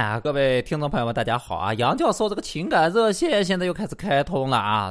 啊，各位听众朋友们，大家好啊！杨教授这个情感热线现在又开始开通了啊！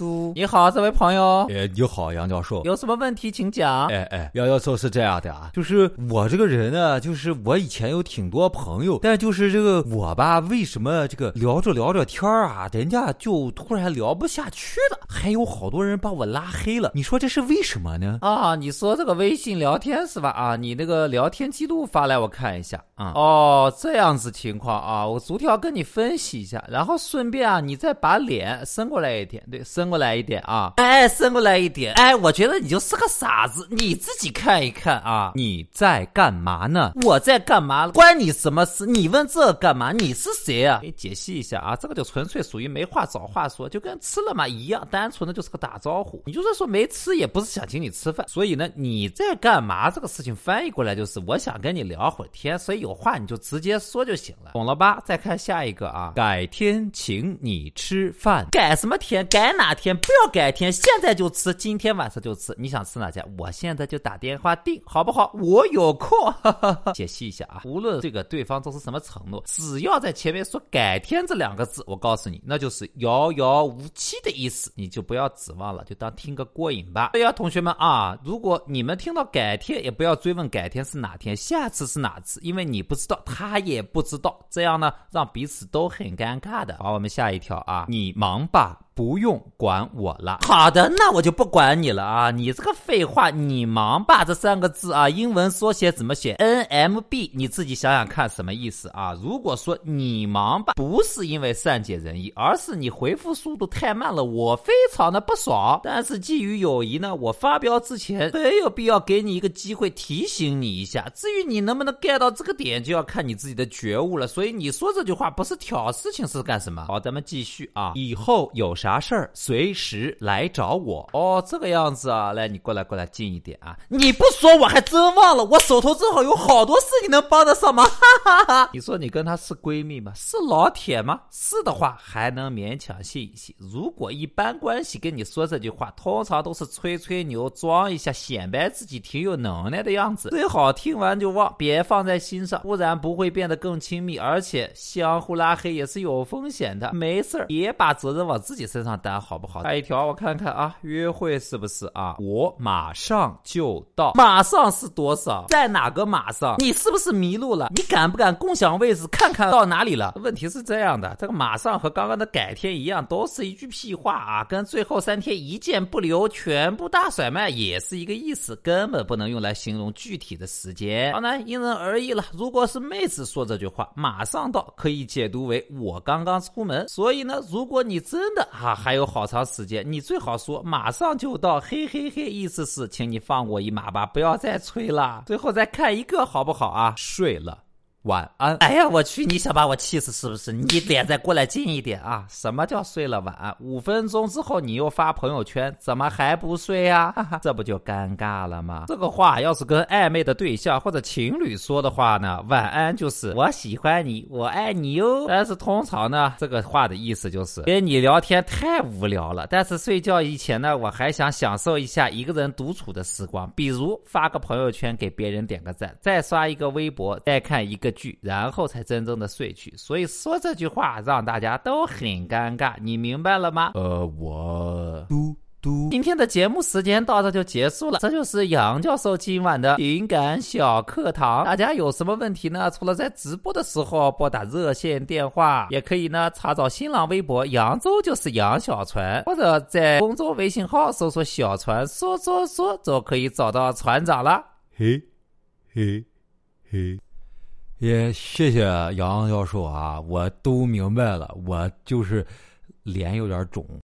嘟，你好，这位朋友，哎，你好，杨教授，有什么问题请讲。哎哎，杨教授是这样的啊，就是我这个人呢，就是我以前有挺多朋友，但就是这个我吧，为什么这个聊着聊着天啊，人家就突然聊不下去了，还有好多人把我拉黑了，你说这是为什么呢？啊，你说这个微信聊天是吧？啊，你那个聊天记录发来我看一下啊。哦，这样子情况啊，我逐条跟你分析一下，然后顺便啊，你再把脸伸过来一点，对，伸。过来一点啊！哎，伸过来一点！哎，我觉得你就是个傻子，你自己看一看啊！你在干嘛呢？我在干嘛？关你什么事？你问这干嘛？你是谁啊？给你解析一下啊，这个就纯粹属于没话找话说，就跟吃了嘛一样，单纯的就是个打招呼。你就算说没吃，也不是想请你吃饭。所以呢，你在干嘛？这个事情翻译过来就是我想跟你聊会儿天，所以有话你就直接说就行了，懂了吧？再看下一个啊，改天请你吃饭，改什么天？改哪？天不要改天，现在就吃，今天晚上就吃。你想吃哪家？我现在就打电话订，好不好？我有空。解析一下啊，无论这个对方做出什么承诺，只要在前面说“改天”这两个字，我告诉你，那就是遥遥无期的意思，你就不要指望了，就当听个过瘾吧。对呀，同学们啊，如果你们听到“改天”，也不要追问改天是哪天，下次是哪次，因为你不知道，他也不知道，这样呢，让彼此都很尴尬的。好，我们下一条啊，你忙吧。不用管我了。好的，那我就不管你了啊！你这个废话，你忙吧这三个字啊，英文缩写怎么写？N M B，你自己想想看什么意思啊？如果说你忙吧，不是因为善解人意，而是你回复速度太慢了，我非常的不爽。但是基于友谊呢，我发飙之前没有必要给你一个机会提醒你一下。至于你能不能 get 到这个点，就要看你自己的觉悟了。所以你说这句话不是挑事情是干什么？好，咱们继续啊，以后有啥？啥事儿随时来找我哦，这个样子啊，来你过来过来近一点啊！你不说我还真忘了，我手头正好有好多事情能帮得上忙。哈哈哈！你说你跟她是闺蜜吗？是老铁吗？是的话还能勉强信一信。如果一般关系跟你说这句话，通常都是吹吹牛，装一下，显摆自己挺有能耐的样子。最好听完就忘，别放在心上，不然不会变得更亲密，而且相互拉黑也是有风险的。没事儿，别把责任往自己身。上单好不好？下一条我看看啊，约会是不是啊？我马上就到，马上是多少？在哪个马上？你是不是迷路了？你敢不敢共享位置看看到哪里了？问题是这样的，这个马上和刚刚的改天一样，都是一句屁话啊，跟最后三天一件不留，全部大甩卖也是一个意思，根本不能用来形容具体的时间。当然因人而异了。如果是妹子说这句话，马上到可以解读为我刚刚出门。所以呢，如果你真的哈。还有好长时间，你最好说马上就到，嘿嘿嘿，意思是请你放我一马吧，不要再催了。最后再看一个好不好啊？睡了。晚安。哎呀，我去！你想把我气死是不是？你脸再过来近一点啊！什么叫睡了晚安？五分钟之后你又发朋友圈，怎么还不睡呀？这不就尴尬了吗？这个话要是跟暧昧的对象或者情侣说的话呢，晚安就是我喜欢你，我爱你哟。但是通常呢，这个话的意思就是跟你聊天太无聊了，但是睡觉以前呢，我还想享受一下一个人独处的时光，比如发个朋友圈给别人点个赞，再刷一个微博，再看一个。剧，然后才真正的睡去，所以说这句话让大家都很尴尬，你明白了吗？呃，我嘟嘟，今天的节目时间到这就结束了，这就是杨教授今晚的情感小课堂。大家有什么问题呢？除了在直播的时候拨打热线电话，也可以呢查找新浪微博扬州就是杨小船，或者在公众微信号搜索小船说说说，就可以找到船长了。嘿，嘿，嘿。也谢谢杨教授啊，我都明白了，我就是脸有点肿。